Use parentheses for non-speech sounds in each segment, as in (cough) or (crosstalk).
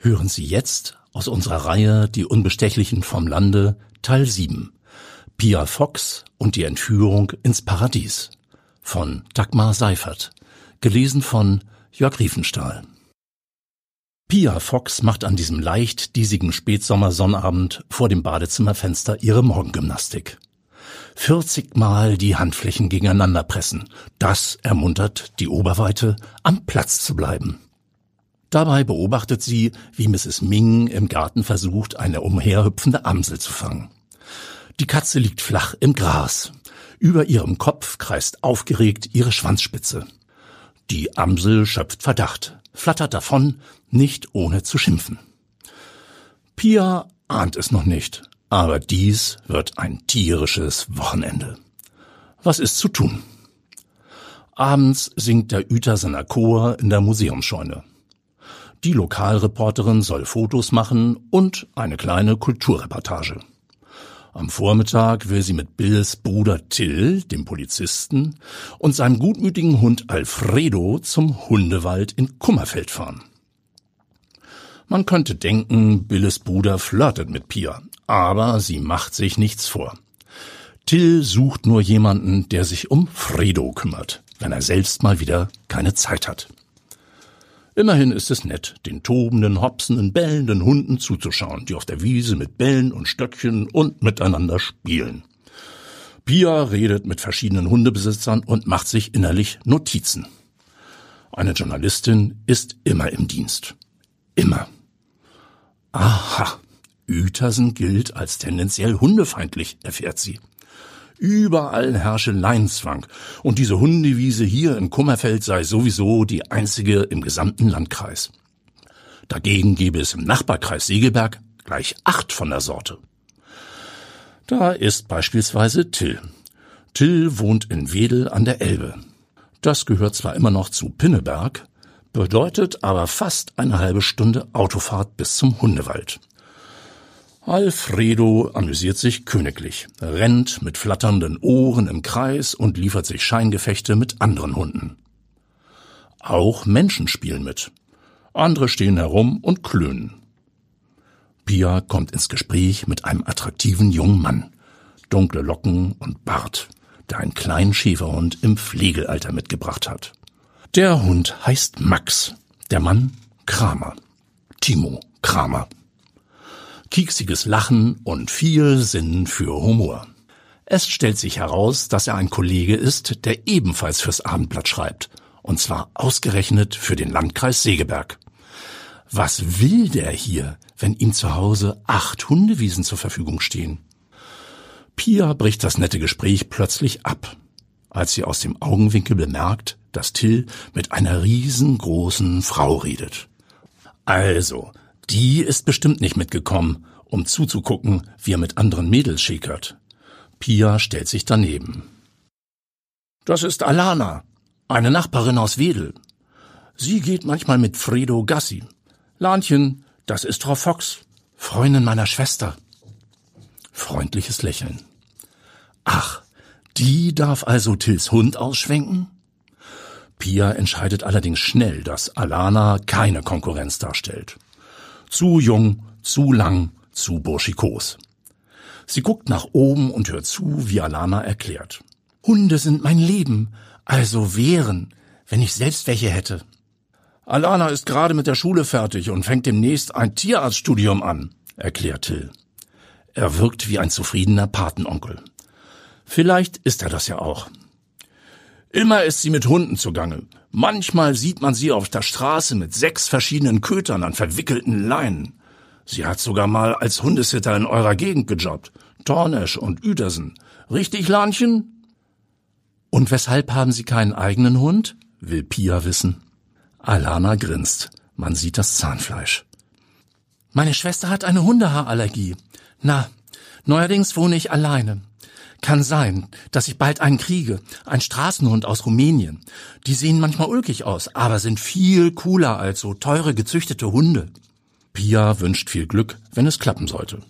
Hören Sie jetzt aus unserer Reihe Die Unbestechlichen vom Lande Teil 7 Pia Fox und die Entführung ins Paradies von Dagmar Seifert, gelesen von Jörg Riefenstahl. Pia Fox macht an diesem leicht diesigen Spätsommersonnabend vor dem Badezimmerfenster ihre Morgengymnastik. 40 Mal die Handflächen gegeneinander pressen. Das ermuntert die Oberweite, am Platz zu bleiben. Dabei beobachtet sie, wie Mrs. Ming im Garten versucht, eine umherhüpfende Amsel zu fangen. Die Katze liegt flach im Gras. Über ihrem Kopf kreist aufgeregt ihre Schwanzspitze. Die Amsel schöpft Verdacht, flattert davon, nicht ohne zu schimpfen. Pia ahnt es noch nicht, aber dies wird ein tierisches Wochenende. Was ist zu tun? Abends singt der Uetersener Chor in der Museumsscheune. Die Lokalreporterin soll Fotos machen und eine kleine Kulturreportage. Am Vormittag will sie mit Bills Bruder Till, dem Polizisten, und seinem gutmütigen Hund Alfredo zum Hundewald in Kummerfeld fahren. Man könnte denken, Billes Bruder flirtet mit Pia, aber sie macht sich nichts vor. Till sucht nur jemanden, der sich um Fredo kümmert, wenn er selbst mal wieder keine Zeit hat. Immerhin ist es nett, den tobenden, hopsenden, bellenden Hunden zuzuschauen, die auf der Wiese mit Bällen und Stöckchen und miteinander spielen. Pia redet mit verschiedenen Hundebesitzern und macht sich innerlich Notizen. Eine Journalistin ist immer im Dienst. Immer. Aha, Uetersen gilt als tendenziell hundefeindlich, erfährt sie. Überall herrsche Leinzwang, und diese Hundewiese hier in Kummerfeld sei sowieso die einzige im gesamten Landkreis. Dagegen gebe es im Nachbarkreis Segelberg gleich acht von der Sorte. Da ist beispielsweise Till. Till wohnt in Wedel an der Elbe. Das gehört zwar immer noch zu Pinneberg, bedeutet aber fast eine halbe Stunde Autofahrt bis zum Hundewald. Alfredo amüsiert sich königlich, rennt mit flatternden Ohren im Kreis und liefert sich Scheingefechte mit anderen Hunden. Auch Menschen spielen mit. Andere stehen herum und klönen. Pia kommt ins Gespräch mit einem attraktiven jungen Mann. Dunkle Locken und Bart, der einen kleinen Schäferhund im Pflegealter mitgebracht hat. Der Hund heißt Max, der Mann Kramer. Timo Kramer kieksiges Lachen und viel Sinn für Humor. Es stellt sich heraus, dass er ein Kollege ist, der ebenfalls fürs Abendblatt schreibt, und zwar ausgerechnet für den Landkreis Segeberg. Was will der hier, wenn ihm zu Hause acht Hundewiesen zur Verfügung stehen? Pia bricht das nette Gespräch plötzlich ab, als sie aus dem Augenwinkel bemerkt, dass Till mit einer riesengroßen Frau redet. Also, die ist bestimmt nicht mitgekommen, um zuzugucken, wie er mit anderen Mädels schäkert. Pia stellt sich daneben. Das ist Alana, eine Nachbarin aus Wedel. Sie geht manchmal mit Fredo Gassi. Lahnchen, das ist Frau Fox, Freundin meiner Schwester. Freundliches Lächeln. Ach, die darf also Tills Hund ausschwenken? Pia entscheidet allerdings schnell, dass Alana keine Konkurrenz darstellt. Zu jung, zu lang, zu burschikos. Sie guckt nach oben und hört zu, wie Alana erklärt. Hunde sind mein Leben, also wären, wenn ich selbst welche hätte. Alana ist gerade mit der Schule fertig und fängt demnächst ein Tierarztstudium an, erklärt Till. Er wirkt wie ein zufriedener Patenonkel. Vielleicht ist er das ja auch. Immer ist sie mit Hunden zugange. Manchmal sieht man sie auf der Straße mit sechs verschiedenen Kötern an verwickelten Leinen. Sie hat sogar mal als Hundesitter in eurer Gegend gejobbt. Tornesch und Uedersen. Richtig, Lahnchen? Und weshalb haben Sie keinen eigenen Hund? will Pia wissen. Alana grinst. Man sieht das Zahnfleisch. Meine Schwester hat eine Hundehaarallergie. Na, neuerdings wohne ich alleine. Kann sein, dass ich bald einen kriege. Ein Straßenhund aus Rumänien. Die sehen manchmal ulkig aus, aber sind viel cooler als so teure gezüchtete Hunde. Pia wünscht viel Glück, wenn es klappen sollte.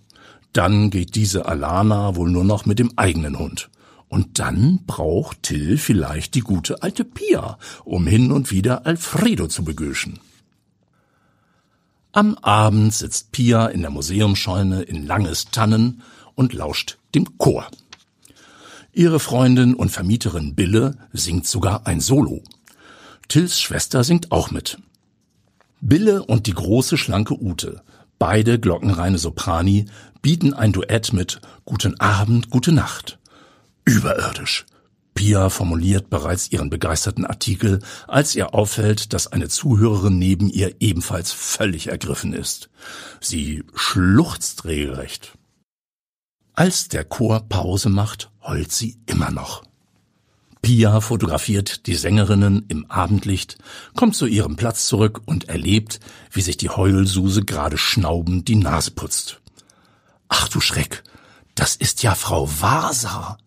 Dann geht diese Alana wohl nur noch mit dem eigenen Hund. Und dann braucht Till vielleicht die gute alte Pia, um hin und wieder Alfredo zu begöschen. Am Abend sitzt Pia in der Museumscheune in Langes Tannen und lauscht dem Chor. Ihre Freundin und Vermieterin Bille singt sogar ein Solo. Tills Schwester singt auch mit. Bille und die große schlanke Ute, beide glockenreine Soprani, bieten ein Duett mit Guten Abend, gute Nacht. Überirdisch. Pia formuliert bereits ihren begeisterten Artikel, als ihr auffällt, dass eine Zuhörerin neben ihr ebenfalls völlig ergriffen ist. Sie schluchzt regelrecht. Als der Chor Pause macht, heult sie immer noch. Pia fotografiert die Sängerinnen im Abendlicht, kommt zu ihrem Platz zurück und erlebt, wie sich die Heulsuse gerade schnaubend die Nase putzt. Ach du Schreck, das ist ja Frau Vasa.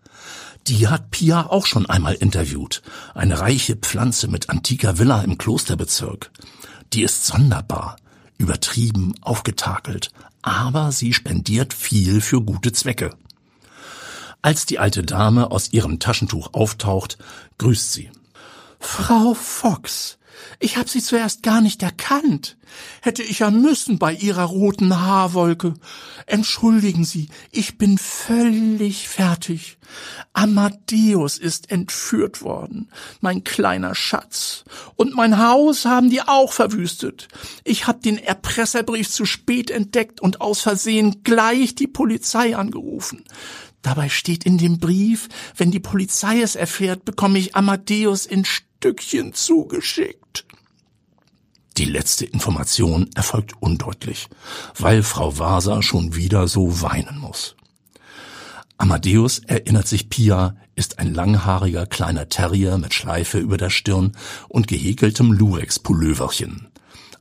Die hat Pia auch schon einmal interviewt. Eine reiche Pflanze mit antiker Villa im Klosterbezirk. Die ist sonderbar, übertrieben, aufgetakelt, aber sie spendiert viel für gute Zwecke. Als die alte Dame aus ihrem Taschentuch auftaucht, grüßt sie. Frau Fox, ich hab Sie zuerst gar nicht erkannt. Hätte ich ja müssen bei Ihrer roten Haarwolke. Entschuldigen Sie, ich bin völlig fertig. Amadeus ist entführt worden, mein kleiner Schatz. Und mein Haus haben die auch verwüstet. Ich hab den Erpresserbrief zu spät entdeckt und aus Versehen gleich die Polizei angerufen. Dabei steht in dem Brief, wenn die Polizei es erfährt, bekomme ich Amadeus in Stückchen zugeschickt. Die letzte Information erfolgt undeutlich, weil Frau Waser schon wieder so weinen muss. Amadeus, erinnert sich Pia, ist ein langhaariger kleiner Terrier mit Schleife über der Stirn und gehäkeltem Lurex-Pulloverchen.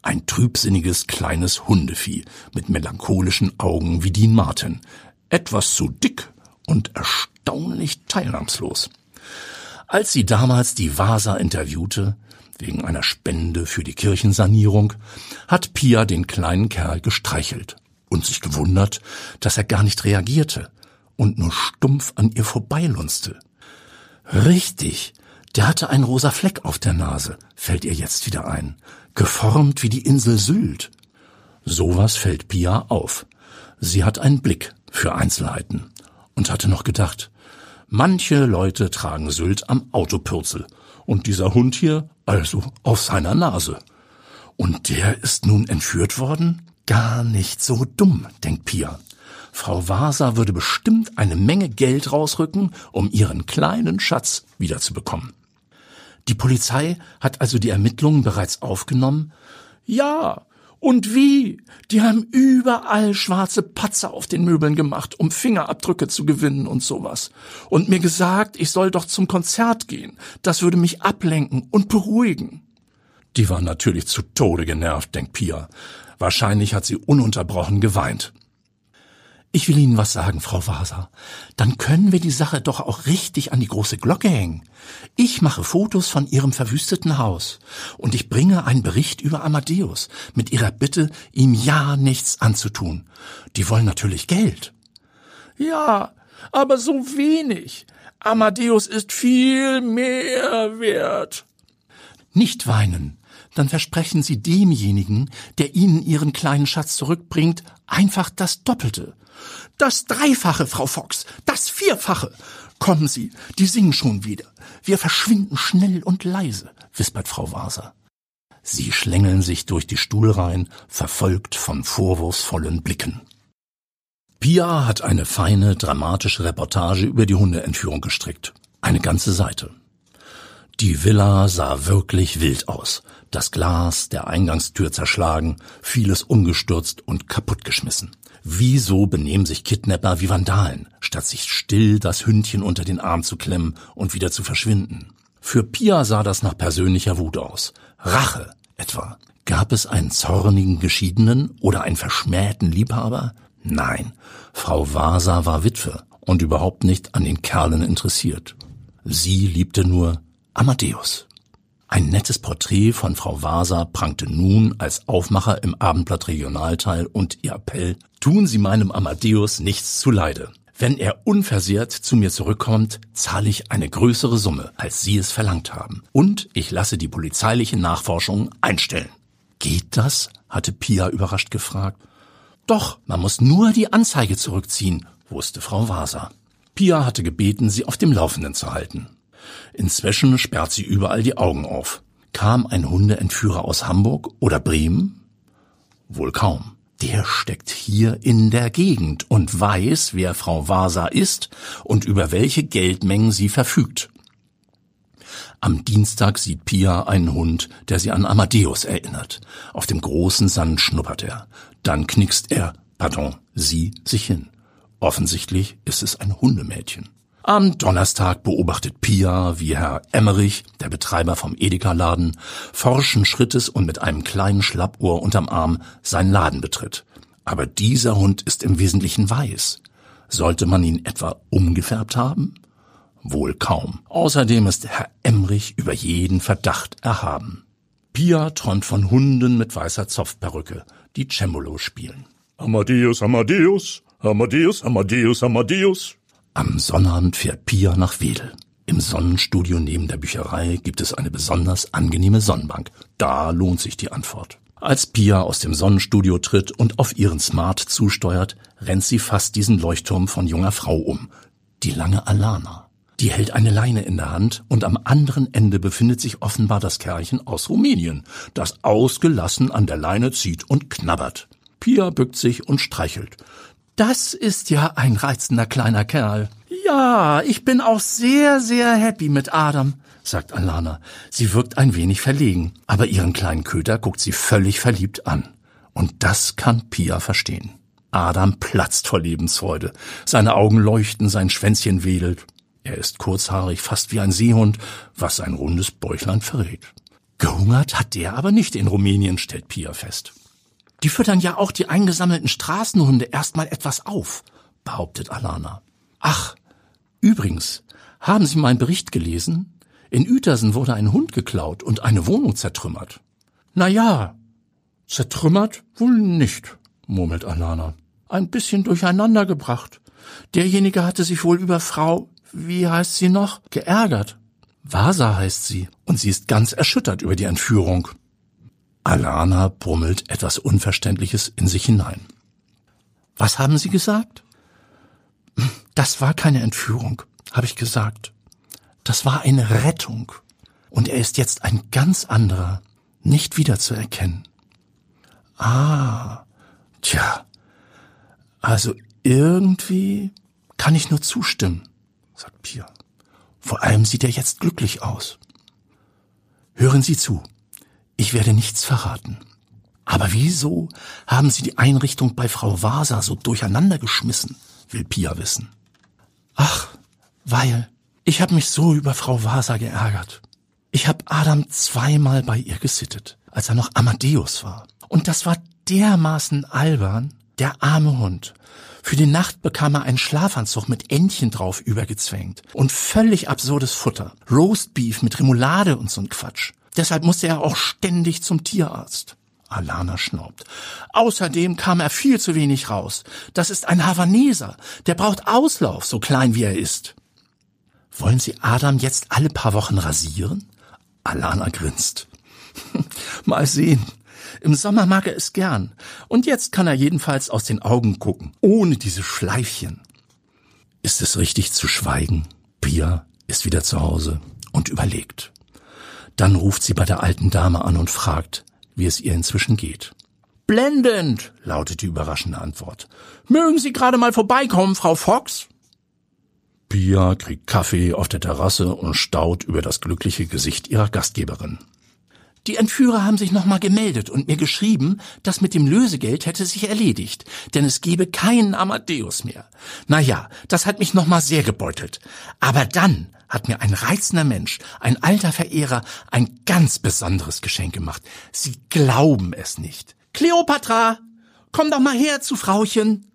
Ein trübsinniges kleines Hundevieh mit melancholischen Augen wie Dean Martin. Etwas zu dick und erstaunlich teilnahmslos. Als sie damals die Vasa interviewte, wegen einer Spende für die Kirchensanierung, hat Pia den kleinen Kerl gestreichelt und sich gewundert, dass er gar nicht reagierte und nur stumpf an ihr vorbeilunzte. Richtig, der hatte einen rosa Fleck auf der Nase, fällt ihr jetzt wieder ein, geformt wie die Insel Sylt. Sowas fällt Pia auf. Sie hat einen Blick für Einzelheiten und hatte noch gedacht, manche Leute tragen Sylt am Autopürzel und dieser Hund hier also auf seiner Nase. Und der ist nun entführt worden? Gar nicht so dumm, denkt Pia. Frau Vasa würde bestimmt eine Menge Geld rausrücken, um ihren kleinen Schatz wiederzubekommen. Die Polizei hat also die Ermittlungen bereits aufgenommen? Ja, und wie? Die haben überall schwarze Patzer auf den Möbeln gemacht, um Fingerabdrücke zu gewinnen und sowas. Und mir gesagt, ich soll doch zum Konzert gehen. Das würde mich ablenken und beruhigen. Die war natürlich zu Tode genervt, denkt Pia. Wahrscheinlich hat sie ununterbrochen geweint. Ich will Ihnen was sagen, Frau Waser. Dann können wir die Sache doch auch richtig an die große Glocke hängen. Ich mache Fotos von Ihrem verwüsteten Haus und ich bringe einen Bericht über Amadeus mit Ihrer Bitte, ihm ja nichts anzutun. Die wollen natürlich Geld. Ja, aber so wenig. Amadeus ist viel mehr wert. Nicht weinen. Dann versprechen Sie demjenigen, der Ihnen Ihren kleinen Schatz zurückbringt, einfach das Doppelte. Das Dreifache, Frau Fox, das Vierfache. Kommen Sie, die singen schon wieder. Wir verschwinden schnell und leise, wispert Frau Waser. Sie schlängeln sich durch die Stuhlreihen, verfolgt von vorwurfsvollen Blicken. Pia hat eine feine, dramatische Reportage über die Hundeentführung gestrickt. Eine ganze Seite. Die Villa sah wirklich wild aus. Das Glas der Eingangstür zerschlagen, vieles umgestürzt und kaputtgeschmissen. Wieso benehmen sich Kidnapper wie Vandalen, statt sich still das Hündchen unter den Arm zu klemmen und wieder zu verschwinden? Für Pia sah das nach persönlicher Wut aus. Rache etwa. Gab es einen zornigen Geschiedenen oder einen verschmähten Liebhaber? Nein, Frau Vasa war Witwe und überhaupt nicht an den Kerlen interessiert. Sie liebte nur Amadeus. Ein nettes Porträt von Frau Vasa prangte nun als Aufmacher im Abendblatt Regionalteil und ihr Appell, tun Sie meinem Amadeus nichts zuleide. Wenn er unversehrt zu mir zurückkommt, zahle ich eine größere Summe, als Sie es verlangt haben. Und ich lasse die polizeiliche Nachforschung einstellen. Geht das? hatte Pia überrascht gefragt. Doch, man muss nur die Anzeige zurückziehen, wusste Frau Waser. Pia hatte gebeten, sie auf dem Laufenden zu halten. Inzwischen sperrt sie überall die Augen auf. Kam ein Hundeentführer aus Hamburg oder Bremen? Wohl kaum. Der steckt hier in der Gegend und weiß, wer Frau Vasa ist und über welche Geldmengen sie verfügt. Am Dienstag sieht Pia einen Hund, der sie an Amadeus erinnert. Auf dem großen Sand schnuppert er. Dann knickst er, pardon, sie sich hin. Offensichtlich ist es ein Hundemädchen. Am Donnerstag beobachtet Pia, wie Herr Emmerich, der Betreiber vom Edeka-Laden, forschen Schrittes und mit einem kleinen Schlappohr unterm Arm seinen Laden betritt. Aber dieser Hund ist im Wesentlichen weiß. Sollte man ihn etwa umgefärbt haben? Wohl kaum. Außerdem ist Herr Emmerich über jeden Verdacht erhaben. Pia träumt von Hunden mit weißer Zopfperücke, die Cembalo spielen. Amadeus, Amadeus, Amadeus, Amadeus, Amadeus. Am Sonnabend fährt Pia nach Wedel. Im Sonnenstudio neben der Bücherei gibt es eine besonders angenehme Sonnenbank. Da lohnt sich die Antwort. Als Pia aus dem Sonnenstudio tritt und auf ihren Smart zusteuert, rennt sie fast diesen Leuchtturm von junger Frau um. Die lange Alana. Die hält eine Leine in der Hand und am anderen Ende befindet sich offenbar das Kerlchen aus Rumänien, das ausgelassen an der Leine zieht und knabbert. Pia bückt sich und streichelt. Das ist ja ein reizender kleiner Kerl. Ja, ich bin auch sehr, sehr happy mit Adam, sagt Alana. Sie wirkt ein wenig verlegen, aber ihren kleinen Köter guckt sie völlig verliebt an. Und das kann Pia verstehen. Adam platzt vor Lebensfreude. Seine Augen leuchten, sein Schwänzchen wedelt. Er ist kurzhaarig, fast wie ein Seehund, was sein rundes Bäuchlein verrät. Gehungert hat der aber nicht in Rumänien, stellt Pia fest. Die füttern ja auch die eingesammelten Straßenhunde erstmal etwas auf, behauptet Alana. Ach, übrigens, haben Sie meinen Bericht gelesen? In Uetersen wurde ein Hund geklaut und eine Wohnung zertrümmert. Na ja, zertrümmert wohl nicht, murmelt Alana. Ein bisschen durcheinander gebracht. Derjenige hatte sich wohl über Frau, wie heißt sie noch, geärgert. Vasa heißt sie, und sie ist ganz erschüttert über die Entführung. Alana brummelt etwas Unverständliches in sich hinein. Was haben Sie gesagt? Das war keine Entführung, habe ich gesagt. Das war eine Rettung. Und er ist jetzt ein ganz anderer, nicht wiederzuerkennen. Ah, tja. Also irgendwie kann ich nur zustimmen, sagt Pia. Vor allem sieht er jetzt glücklich aus. Hören Sie zu. Ich werde nichts verraten. Aber wieso haben Sie die Einrichtung bei Frau Vasa so durcheinander geschmissen, will Pia wissen. Ach, weil ich habe mich so über Frau Vasa geärgert. Ich habe Adam zweimal bei ihr gesittet, als er noch Amadeus war. Und das war dermaßen albern, der arme Hund. Für die Nacht bekam er einen Schlafanzug mit Entchen drauf übergezwängt und völlig absurdes Futter. Roastbeef mit Remoulade und so'n Quatsch. Deshalb musste er auch ständig zum Tierarzt. Alana schnaubt. Außerdem kam er viel zu wenig raus. Das ist ein Havaneser. Der braucht Auslauf, so klein wie er ist. Wollen Sie Adam jetzt alle paar Wochen rasieren? Alana grinst. (laughs) Mal sehen. Im Sommer mag er es gern. Und jetzt kann er jedenfalls aus den Augen gucken, ohne diese Schleifchen. Ist es richtig zu schweigen? Pia ist wieder zu Hause und überlegt. Dann ruft sie bei der alten Dame an und fragt, wie es ihr inzwischen geht. Blendend, lautet die überraschende Antwort. Mögen Sie gerade mal vorbeikommen, Frau Fox? Pia kriegt Kaffee auf der Terrasse und staut über das glückliche Gesicht ihrer Gastgeberin. Die Entführer haben sich nochmal gemeldet und mir geschrieben, das mit dem Lösegeld hätte sich erledigt, denn es gebe keinen Amadeus mehr. Na ja, das hat mich nochmal sehr gebeutelt. Aber dann hat mir ein reizender Mensch, ein alter Verehrer, ein ganz besonderes Geschenk gemacht. Sie glauben es nicht. Kleopatra, komm doch mal her zu Frauchen.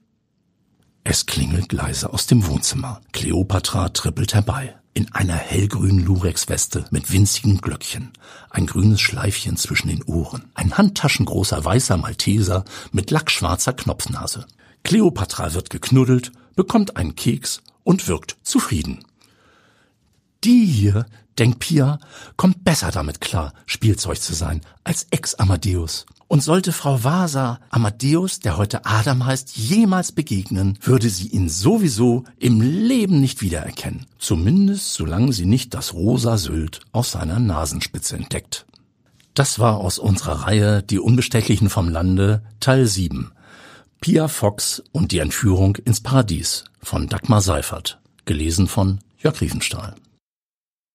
Es klingelt leise aus dem Wohnzimmer. Kleopatra trippelt herbei. In einer hellgrünen Lurex-Weste mit winzigen Glöckchen. Ein grünes Schleifchen zwischen den Ohren. Ein handtaschengroßer weißer Malteser mit lackschwarzer Knopfnase. Kleopatra wird geknuddelt, bekommt einen Keks und wirkt zufrieden. Die hier, denkt Pia, kommt besser damit klar, Spielzeug zu sein, als Ex-Amadeus. Und sollte Frau Vasa Amadeus, der heute Adam heißt, jemals begegnen, würde sie ihn sowieso im Leben nicht wiedererkennen. Zumindest solange sie nicht das rosa Sylt auf seiner Nasenspitze entdeckt. Das war aus unserer Reihe Die Unbestechlichen vom Lande, Teil 7. Pia Fox und die Entführung ins Paradies von Dagmar Seifert. Gelesen von Jörg Riefenstahl.